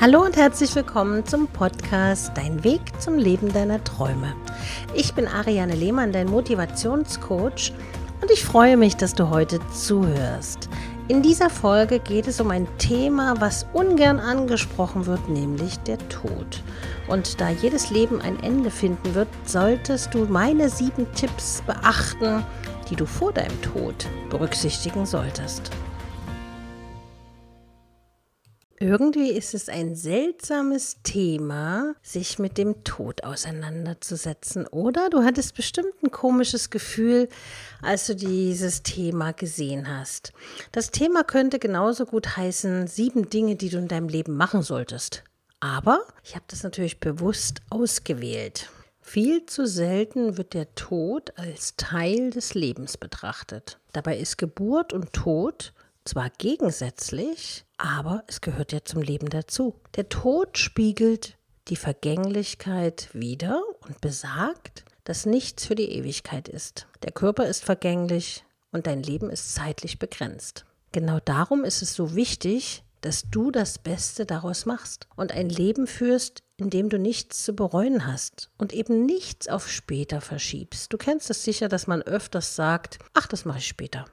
Hallo und herzlich willkommen zum Podcast Dein Weg zum Leben deiner Träume. Ich bin Ariane Lehmann, dein Motivationscoach und ich freue mich, dass du heute zuhörst. In dieser Folge geht es um ein Thema, was ungern angesprochen wird, nämlich der Tod. Und da jedes Leben ein Ende finden wird, solltest du meine sieben Tipps beachten, die du vor deinem Tod berücksichtigen solltest. Irgendwie ist es ein seltsames Thema, sich mit dem Tod auseinanderzusetzen, oder? Du hattest bestimmt ein komisches Gefühl, als du dieses Thema gesehen hast. Das Thema könnte genauso gut heißen, sieben Dinge, die du in deinem Leben machen solltest. Aber ich habe das natürlich bewusst ausgewählt. Viel zu selten wird der Tod als Teil des Lebens betrachtet. Dabei ist Geburt und Tod zwar gegensätzlich, aber es gehört ja zum Leben dazu. Der Tod spiegelt die Vergänglichkeit wider und besagt, dass nichts für die Ewigkeit ist. Der Körper ist vergänglich und dein Leben ist zeitlich begrenzt. Genau darum ist es so wichtig, dass du das Beste daraus machst und ein Leben führst, in dem du nichts zu bereuen hast und eben nichts auf später verschiebst. Du kennst es sicher, dass man öfters sagt, ach, das mache ich später.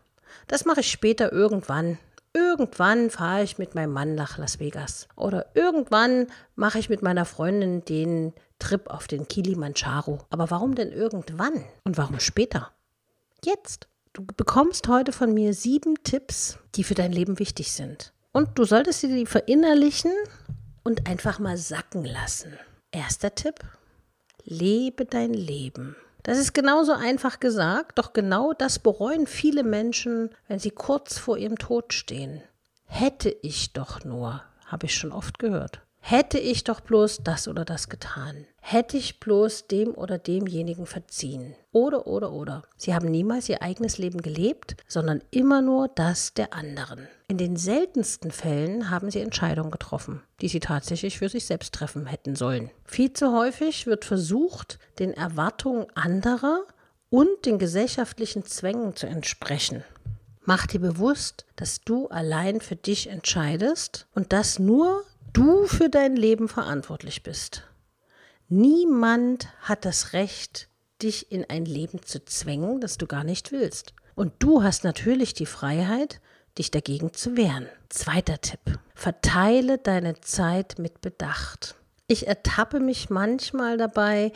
Das mache ich später irgendwann. Irgendwann fahre ich mit meinem Mann nach Las Vegas. Oder irgendwann mache ich mit meiner Freundin den Trip auf den Kilimanjaro. Aber warum denn irgendwann? Und warum später? Jetzt. Du bekommst heute von mir sieben Tipps, die für dein Leben wichtig sind. Und du solltest sie verinnerlichen und einfach mal sacken lassen. Erster Tipp. Lebe dein Leben. Das ist genauso einfach gesagt, doch genau das bereuen viele Menschen, wenn sie kurz vor ihrem Tod stehen. Hätte ich doch nur, habe ich schon oft gehört. Hätte ich doch bloß das oder das getan. Hätte ich bloß dem oder demjenigen verziehen. Oder, oder, oder. Sie haben niemals ihr eigenes Leben gelebt, sondern immer nur das der anderen. In den seltensten Fällen haben sie Entscheidungen getroffen, die sie tatsächlich für sich selbst treffen hätten sollen. Viel zu häufig wird versucht, den Erwartungen anderer und den gesellschaftlichen Zwängen zu entsprechen. Mach dir bewusst, dass du allein für dich entscheidest und das nur du für dein Leben verantwortlich bist. Niemand hat das Recht, dich in ein Leben zu zwängen, das du gar nicht willst. Und du hast natürlich die Freiheit, dich dagegen zu wehren. Zweiter Tipp. Verteile deine Zeit mit Bedacht. Ich ertappe mich manchmal dabei,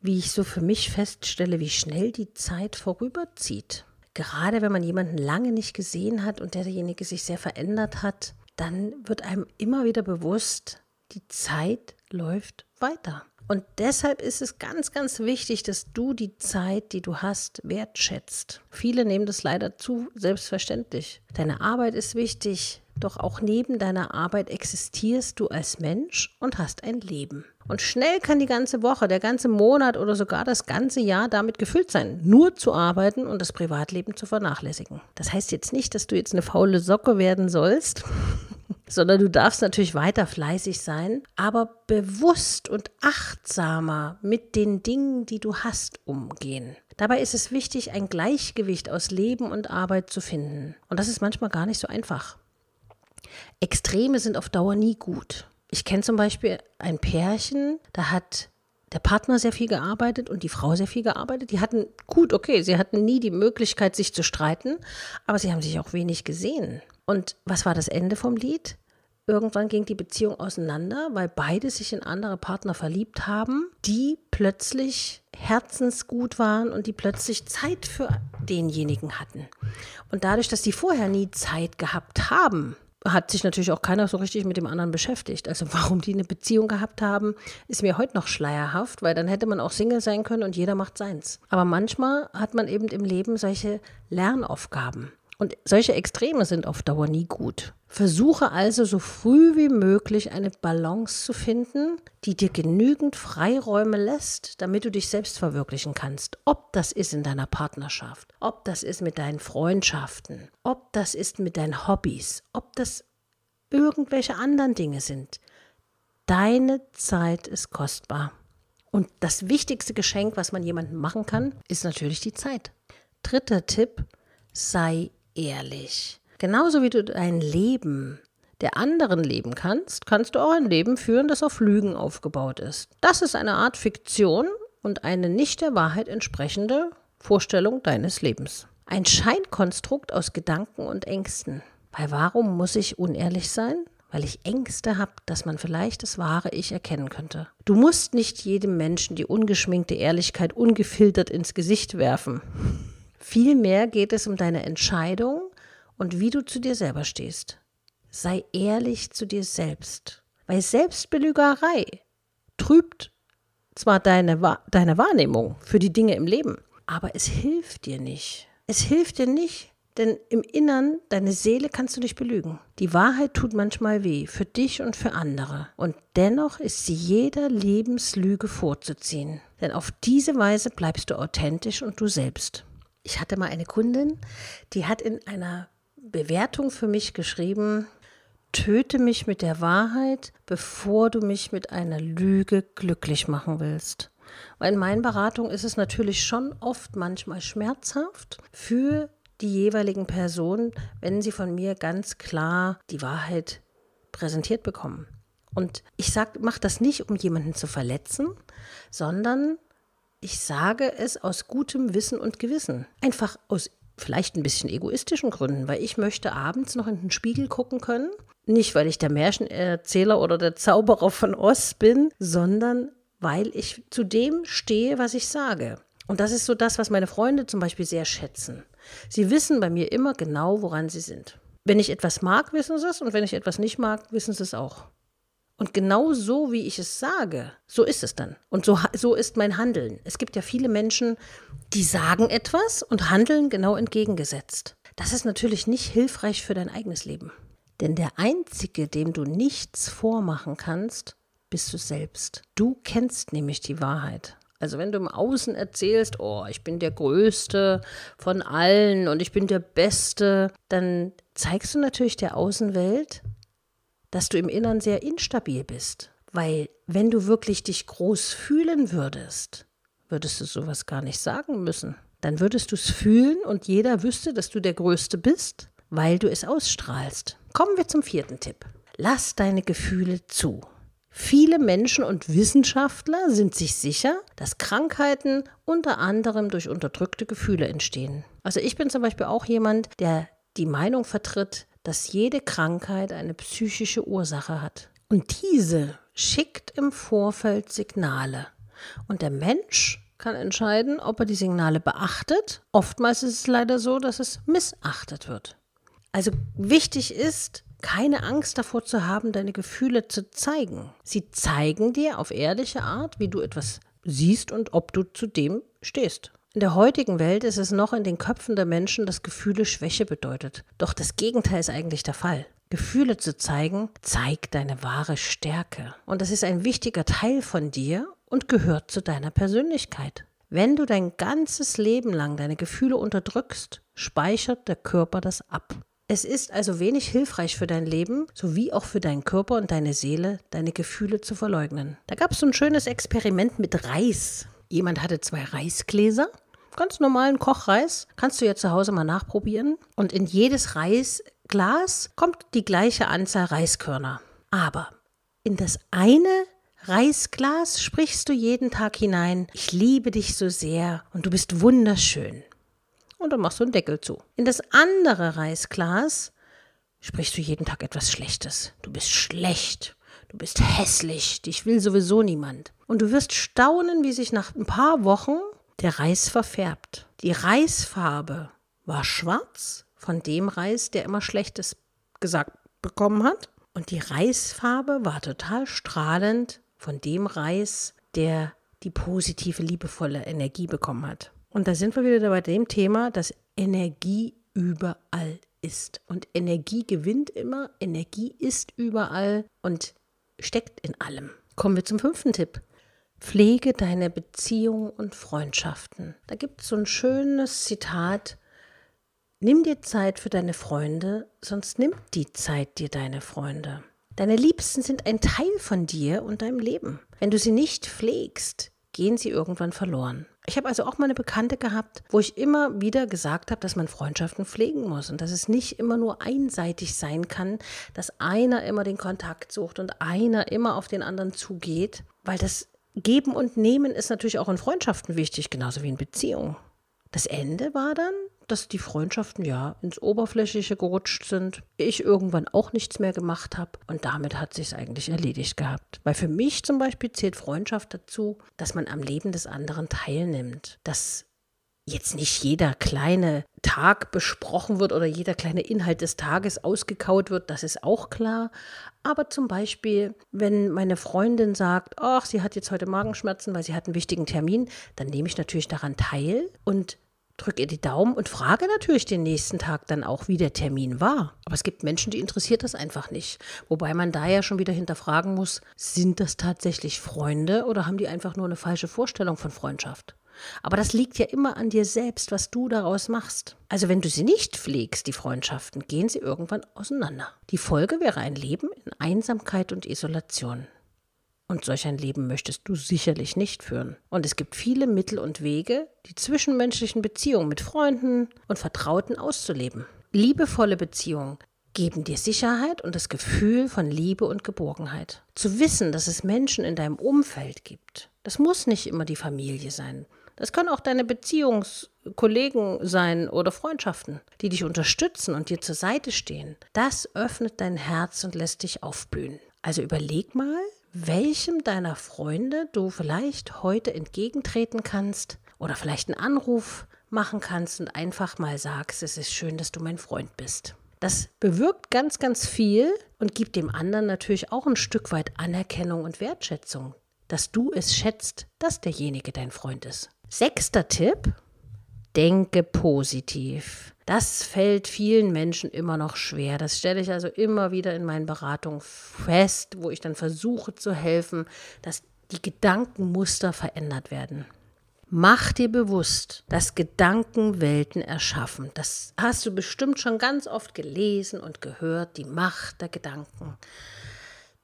wie ich so für mich feststelle, wie schnell die Zeit vorüberzieht. Gerade wenn man jemanden lange nicht gesehen hat und derjenige sich sehr verändert hat, dann wird einem immer wieder bewusst, die Zeit läuft weiter. Und deshalb ist es ganz, ganz wichtig, dass du die Zeit, die du hast, wertschätzt. Viele nehmen das leider zu selbstverständlich. Deine Arbeit ist wichtig, doch auch neben deiner Arbeit existierst du als Mensch und hast ein Leben. Und schnell kann die ganze Woche, der ganze Monat oder sogar das ganze Jahr damit gefüllt sein, nur zu arbeiten und das Privatleben zu vernachlässigen. Das heißt jetzt nicht, dass du jetzt eine faule Socke werden sollst, sondern du darfst natürlich weiter fleißig sein, aber bewusst und achtsamer mit den Dingen, die du hast, umgehen. Dabei ist es wichtig, ein Gleichgewicht aus Leben und Arbeit zu finden. Und das ist manchmal gar nicht so einfach. Extreme sind auf Dauer nie gut. Ich kenne zum Beispiel ein Pärchen, da hat der Partner sehr viel gearbeitet und die Frau sehr viel gearbeitet. Die hatten, gut, okay, sie hatten nie die Möglichkeit, sich zu streiten, aber sie haben sich auch wenig gesehen. Und was war das Ende vom Lied? Irgendwann ging die Beziehung auseinander, weil beide sich in andere Partner verliebt haben, die plötzlich herzensgut waren und die plötzlich Zeit für denjenigen hatten. Und dadurch, dass sie vorher nie Zeit gehabt haben, hat sich natürlich auch keiner so richtig mit dem anderen beschäftigt. Also warum die eine Beziehung gehabt haben, ist mir heute noch schleierhaft, weil dann hätte man auch Single sein können und jeder macht seins. Aber manchmal hat man eben im Leben solche Lernaufgaben. Und solche Extreme sind auf Dauer nie gut. Versuche also so früh wie möglich eine Balance zu finden, die dir genügend Freiräume lässt, damit du dich selbst verwirklichen kannst. Ob das ist in deiner Partnerschaft, ob das ist mit deinen Freundschaften, ob das ist mit deinen Hobbys, ob das irgendwelche anderen Dinge sind. Deine Zeit ist kostbar. Und das wichtigste Geschenk, was man jemandem machen kann, ist natürlich die Zeit. Dritter Tipp, sei ehrlich. Genauso wie du dein Leben der anderen leben kannst, kannst du auch ein Leben führen, das auf Lügen aufgebaut ist. Das ist eine Art Fiktion und eine nicht der Wahrheit entsprechende Vorstellung deines Lebens. Ein Scheinkonstrukt aus Gedanken und Ängsten. Weil warum muss ich unehrlich sein? Weil ich Ängste habe, dass man vielleicht das wahre Ich erkennen könnte. Du musst nicht jedem Menschen die ungeschminkte Ehrlichkeit ungefiltert ins Gesicht werfen. Vielmehr geht es um deine Entscheidung und wie du zu dir selber stehst. Sei ehrlich zu dir selbst. Weil Selbstbelügerei trübt zwar deine, deine Wahrnehmung für die Dinge im Leben, aber es hilft dir nicht. Es hilft dir nicht, denn im Innern, deine Seele kannst du nicht belügen. Die Wahrheit tut manchmal weh, für dich und für andere. Und dennoch ist sie jeder Lebenslüge vorzuziehen. Denn auf diese Weise bleibst du authentisch und du selbst. Ich hatte mal eine Kundin, die hat in einer Bewertung für mich geschrieben, töte mich mit der Wahrheit, bevor du mich mit einer Lüge glücklich machen willst. Weil in meinen Beratungen ist es natürlich schon oft manchmal schmerzhaft für die jeweiligen Personen, wenn sie von mir ganz klar die Wahrheit präsentiert bekommen. Und ich sage, mach das nicht, um jemanden zu verletzen, sondern ich sage es aus gutem Wissen und Gewissen. Einfach aus vielleicht ein bisschen egoistischen Gründen, weil ich möchte abends noch in den Spiegel gucken können. Nicht, weil ich der Märchenerzähler oder der Zauberer von Oz bin, sondern weil ich zu dem stehe, was ich sage. Und das ist so das, was meine Freunde zum Beispiel sehr schätzen. Sie wissen bei mir immer genau, woran sie sind. Wenn ich etwas mag, wissen sie es und wenn ich etwas nicht mag, wissen sie es auch. Und genau so, wie ich es sage, so ist es dann. Und so, so ist mein Handeln. Es gibt ja viele Menschen, die sagen etwas und handeln genau entgegengesetzt. Das ist natürlich nicht hilfreich für dein eigenes Leben. Denn der Einzige, dem du nichts vormachen kannst, bist du selbst. Du kennst nämlich die Wahrheit. Also wenn du im Außen erzählst, oh, ich bin der Größte von allen und ich bin der Beste, dann zeigst du natürlich der Außenwelt, dass du im Innern sehr instabil bist. Weil wenn du wirklich dich groß fühlen würdest, würdest du sowas gar nicht sagen müssen. Dann würdest du es fühlen und jeder wüsste, dass du der Größte bist, weil du es ausstrahlst. Kommen wir zum vierten Tipp. Lass deine Gefühle zu. Viele Menschen und Wissenschaftler sind sich sicher, dass Krankheiten unter anderem durch unterdrückte Gefühle entstehen. Also ich bin zum Beispiel auch jemand, der die Meinung vertritt, dass jede Krankheit eine psychische Ursache hat. Und diese schickt im Vorfeld Signale. Und der Mensch kann entscheiden, ob er die Signale beachtet. Oftmals ist es leider so, dass es missachtet wird. Also wichtig ist, keine Angst davor zu haben, deine Gefühle zu zeigen. Sie zeigen dir auf ehrliche Art, wie du etwas siehst und ob du zu dem stehst. In der heutigen Welt ist es noch in den Köpfen der Menschen, dass Gefühle Schwäche bedeutet. Doch das Gegenteil ist eigentlich der Fall. Gefühle zu zeigen, zeigt deine wahre Stärke. Und das ist ein wichtiger Teil von dir und gehört zu deiner Persönlichkeit. Wenn du dein ganzes Leben lang deine Gefühle unterdrückst, speichert der Körper das ab. Es ist also wenig hilfreich für dein Leben, sowie auch für deinen Körper und deine Seele, deine Gefühle zu verleugnen. Da gab es so ein schönes Experiment mit Reis. Jemand hatte zwei Reisgläser ganz normalen Kochreis. Kannst du ja zu Hause mal nachprobieren. Und in jedes Reisglas kommt die gleiche Anzahl Reiskörner. Aber in das eine Reisglas sprichst du jeden Tag hinein, ich liebe dich so sehr und du bist wunderschön. Und dann machst du einen Deckel zu. In das andere Reisglas sprichst du jeden Tag etwas Schlechtes. Du bist schlecht, du bist hässlich, dich will sowieso niemand. Und du wirst staunen, wie sich nach ein paar Wochen der Reis verfärbt. Die Reisfarbe war schwarz von dem Reis, der immer Schlechtes gesagt bekommen hat. Und die Reisfarbe war total strahlend von dem Reis, der die positive, liebevolle Energie bekommen hat. Und da sind wir wieder bei dem Thema, dass Energie überall ist. Und Energie gewinnt immer, Energie ist überall und steckt in allem. Kommen wir zum fünften Tipp. Pflege deine Beziehungen und Freundschaften. Da gibt es so ein schönes Zitat. Nimm dir Zeit für deine Freunde, sonst nimmt die Zeit dir deine Freunde. Deine Liebsten sind ein Teil von dir und deinem Leben. Wenn du sie nicht pflegst, gehen sie irgendwann verloren. Ich habe also auch mal eine Bekannte gehabt, wo ich immer wieder gesagt habe, dass man Freundschaften pflegen muss und dass es nicht immer nur einseitig sein kann, dass einer immer den Kontakt sucht und einer immer auf den anderen zugeht, weil das Geben und Nehmen ist natürlich auch in Freundschaften wichtig, genauso wie in Beziehungen. Das Ende war dann, dass die Freundschaften ja ins Oberflächliche gerutscht sind, ich irgendwann auch nichts mehr gemacht habe und damit hat sich eigentlich erledigt gehabt. Weil für mich zum Beispiel zählt Freundschaft dazu, dass man am Leben des anderen teilnimmt, dass jetzt nicht jeder kleine Tag besprochen wird oder jeder kleine Inhalt des Tages ausgekaut wird, das ist auch klar. Aber zum Beispiel, wenn meine Freundin sagt, ach, sie hat jetzt heute Magenschmerzen, weil sie hat einen wichtigen Termin, dann nehme ich natürlich daran teil und drücke ihr die Daumen und frage natürlich den nächsten Tag dann auch, wie der Termin war. Aber es gibt Menschen, die interessiert das einfach nicht. Wobei man da ja schon wieder hinterfragen muss, sind das tatsächlich Freunde oder haben die einfach nur eine falsche Vorstellung von Freundschaft? Aber das liegt ja immer an dir selbst, was du daraus machst. Also wenn du sie nicht pflegst, die Freundschaften, gehen sie irgendwann auseinander. Die Folge wäre ein Leben in Einsamkeit und Isolation. Und solch ein Leben möchtest du sicherlich nicht führen. Und es gibt viele Mittel und Wege, die zwischenmenschlichen Beziehungen mit Freunden und Vertrauten auszuleben. Liebevolle Beziehungen geben dir Sicherheit und das Gefühl von Liebe und Geborgenheit. Zu wissen, dass es Menschen in deinem Umfeld gibt, das muss nicht immer die Familie sein. Das können auch deine Beziehungskollegen sein oder Freundschaften, die dich unterstützen und dir zur Seite stehen. Das öffnet dein Herz und lässt dich aufblühen. Also überleg mal, welchem deiner Freunde du vielleicht heute entgegentreten kannst oder vielleicht einen Anruf machen kannst und einfach mal sagst, es ist schön, dass du mein Freund bist. Das bewirkt ganz, ganz viel und gibt dem anderen natürlich auch ein Stück weit Anerkennung und Wertschätzung, dass du es schätzt, dass derjenige dein Freund ist. Sechster Tipp, denke positiv. Das fällt vielen Menschen immer noch schwer. Das stelle ich also immer wieder in meinen Beratungen fest, wo ich dann versuche zu helfen, dass die Gedankenmuster verändert werden. Mach dir bewusst, dass Gedanken Welten erschaffen. Das hast du bestimmt schon ganz oft gelesen und gehört, die Macht der Gedanken.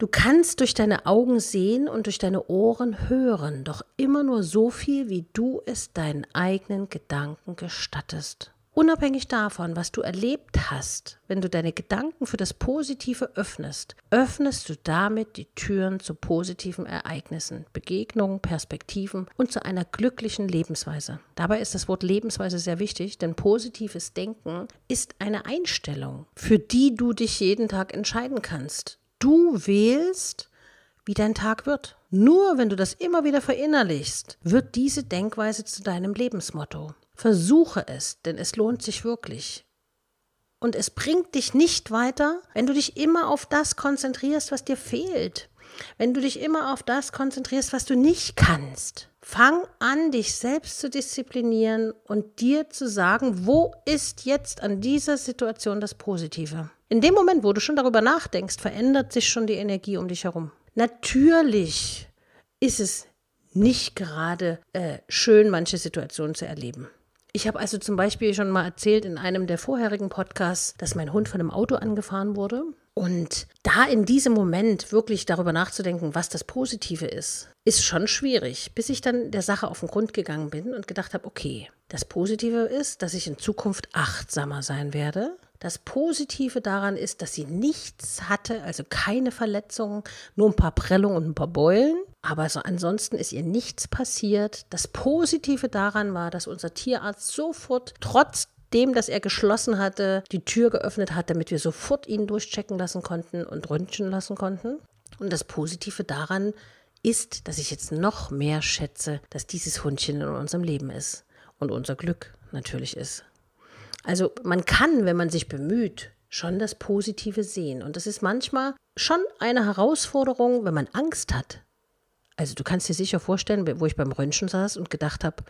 Du kannst durch deine Augen sehen und durch deine Ohren hören, doch immer nur so viel, wie du es deinen eigenen Gedanken gestattest. Unabhängig davon, was du erlebt hast, wenn du deine Gedanken für das Positive öffnest, öffnest du damit die Türen zu positiven Ereignissen, Begegnungen, Perspektiven und zu einer glücklichen Lebensweise. Dabei ist das Wort Lebensweise sehr wichtig, denn positives Denken ist eine Einstellung, für die du dich jeden Tag entscheiden kannst. Du wählst, wie dein Tag wird. Nur wenn du das immer wieder verinnerlichst, wird diese Denkweise zu deinem Lebensmotto. Versuche es, denn es lohnt sich wirklich. Und es bringt dich nicht weiter, wenn du dich immer auf das konzentrierst, was dir fehlt. Wenn du dich immer auf das konzentrierst, was du nicht kannst. Fang an, dich selbst zu disziplinieren und dir zu sagen, wo ist jetzt an dieser Situation das Positive. In dem Moment, wo du schon darüber nachdenkst, verändert sich schon die Energie um dich herum. Natürlich ist es nicht gerade äh, schön, manche Situationen zu erleben. Ich habe also zum Beispiel schon mal erzählt in einem der vorherigen Podcasts, dass mein Hund von einem Auto angefahren wurde. Und da in diesem Moment wirklich darüber nachzudenken, was das Positive ist, ist schon schwierig, bis ich dann der Sache auf den Grund gegangen bin und gedacht habe, okay, das Positive ist, dass ich in Zukunft achtsamer sein werde, das Positive daran ist, dass sie nichts hatte, also keine Verletzungen, nur ein paar Prellungen und ein paar Beulen. Aber so ansonsten ist ihr nichts passiert. Das Positive daran war, dass unser Tierarzt sofort, trotzdem, dass er geschlossen hatte, die Tür geöffnet hat, damit wir sofort ihn durchchecken lassen konnten und röntgen lassen konnten. Und das Positive daran ist, dass ich jetzt noch mehr schätze, dass dieses Hundchen in unserem Leben ist und unser Glück natürlich ist. Also man kann, wenn man sich bemüht, schon das Positive sehen. Und das ist manchmal schon eine Herausforderung, wenn man Angst hat. Also du kannst dir sicher vorstellen, wo ich beim Röntgen saß und gedacht habe,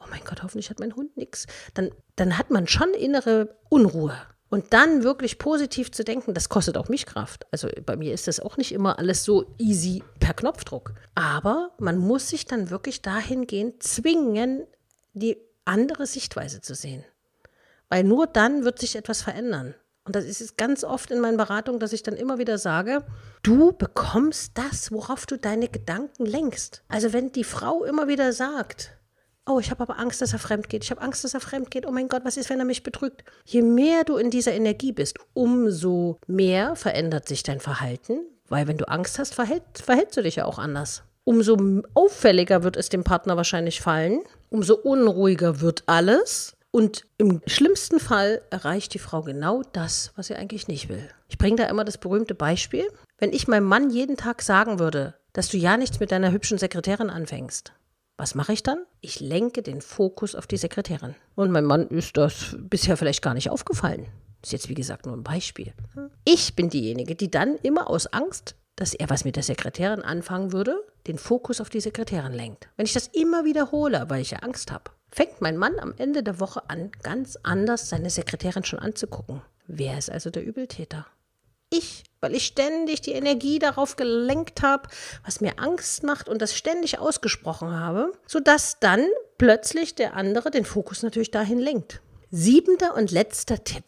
oh mein Gott, hoffentlich hat mein Hund nichts. Dann, dann hat man schon innere Unruhe. Und dann wirklich positiv zu denken, das kostet auch mich Kraft. Also bei mir ist das auch nicht immer alles so easy per Knopfdruck. Aber man muss sich dann wirklich dahingehend zwingen, die andere Sichtweise zu sehen. Weil nur dann wird sich etwas verändern. Und das ist ganz oft in meinen Beratungen, dass ich dann immer wieder sage, du bekommst das, worauf du deine Gedanken lenkst. Also wenn die Frau immer wieder sagt, Oh, ich habe aber Angst, dass er fremd geht. Ich habe Angst, dass er fremd geht. Oh mein Gott, was ist, wenn er mich betrügt? Je mehr du in dieser Energie bist, umso mehr verändert sich dein Verhalten, weil wenn du Angst hast, verhält, verhältst du dich ja auch anders. Umso auffälliger wird es dem Partner wahrscheinlich fallen, umso unruhiger wird alles. Und im schlimmsten Fall erreicht die Frau genau das, was sie eigentlich nicht will. Ich bringe da immer das berühmte Beispiel. Wenn ich meinem Mann jeden Tag sagen würde, dass du ja nichts mit deiner hübschen Sekretärin anfängst, was mache ich dann? Ich lenke den Fokus auf die Sekretärin. Und mein Mann ist das bisher vielleicht gar nicht aufgefallen. Ist jetzt, wie gesagt, nur ein Beispiel. Ich bin diejenige, die dann immer aus Angst, dass er was mit der Sekretärin anfangen würde, den Fokus auf die Sekretärin lenkt. Wenn ich das immer wiederhole, weil ich ja Angst habe, fängt mein Mann am Ende der Woche an, ganz anders seine Sekretärin schon anzugucken. Wer ist also der Übeltäter? Ich, weil ich ständig die Energie darauf gelenkt habe, was mir Angst macht und das ständig ausgesprochen habe, sodass dann plötzlich der andere den Fokus natürlich dahin lenkt. Siebenter und letzter Tipp.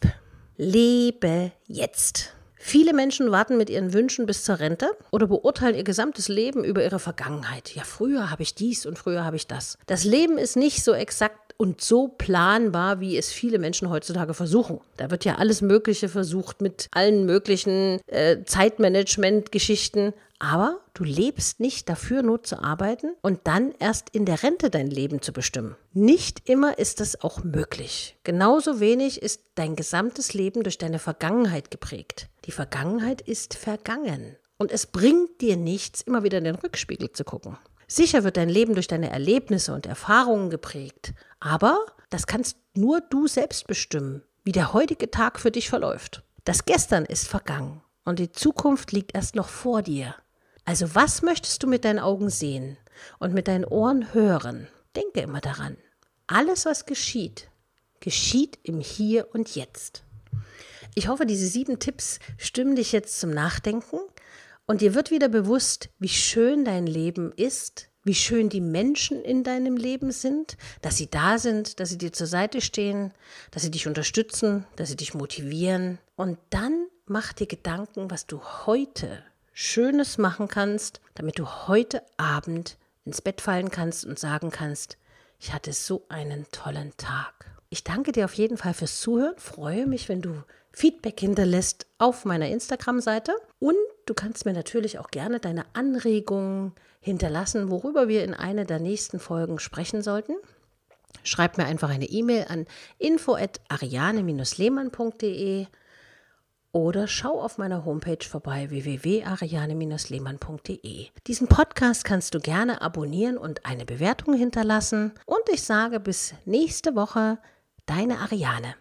Lebe jetzt. Viele Menschen warten mit ihren Wünschen bis zur Rente oder beurteilen ihr gesamtes Leben über ihre Vergangenheit. Ja, früher habe ich dies und früher habe ich das. Das Leben ist nicht so exakt und so planbar, wie es viele Menschen heutzutage versuchen. Da wird ja alles Mögliche versucht mit allen möglichen äh, Zeitmanagement-Geschichten. Aber du lebst nicht dafür, nur zu arbeiten und dann erst in der Rente dein Leben zu bestimmen. Nicht immer ist das auch möglich. Genauso wenig ist dein gesamtes Leben durch deine Vergangenheit geprägt. Die Vergangenheit ist vergangen. Und es bringt dir nichts, immer wieder in den Rückspiegel zu gucken. Sicher wird dein Leben durch deine Erlebnisse und Erfahrungen geprägt, aber das kannst nur du selbst bestimmen, wie der heutige Tag für dich verläuft. Das Gestern ist vergangen und die Zukunft liegt erst noch vor dir. Also was möchtest du mit deinen Augen sehen und mit deinen Ohren hören? Denke immer daran. Alles, was geschieht, geschieht im Hier und Jetzt. Ich hoffe, diese sieben Tipps stimmen dich jetzt zum Nachdenken und dir wird wieder bewusst, wie schön dein Leben ist, wie schön die Menschen in deinem Leben sind, dass sie da sind, dass sie dir zur Seite stehen, dass sie dich unterstützen, dass sie dich motivieren. Und dann mach dir Gedanken, was du heute Schönes machen kannst, damit du heute Abend ins Bett fallen kannst und sagen kannst, ich hatte so einen tollen Tag. Ich danke dir auf jeden Fall fürs Zuhören, freue mich, wenn du Feedback hinterlässt auf meiner Instagram-Seite und du kannst mir natürlich auch gerne deine Anregungen hinterlassen, worüber wir in einer der nächsten Folgen sprechen sollten. Schreib mir einfach eine E-Mail an info@ariane-lehmann.de oder schau auf meiner Homepage vorbei www.ariane-lehmann.de. Diesen Podcast kannst du gerne abonnieren und eine Bewertung hinterlassen. Und ich sage bis nächste Woche, deine Ariane.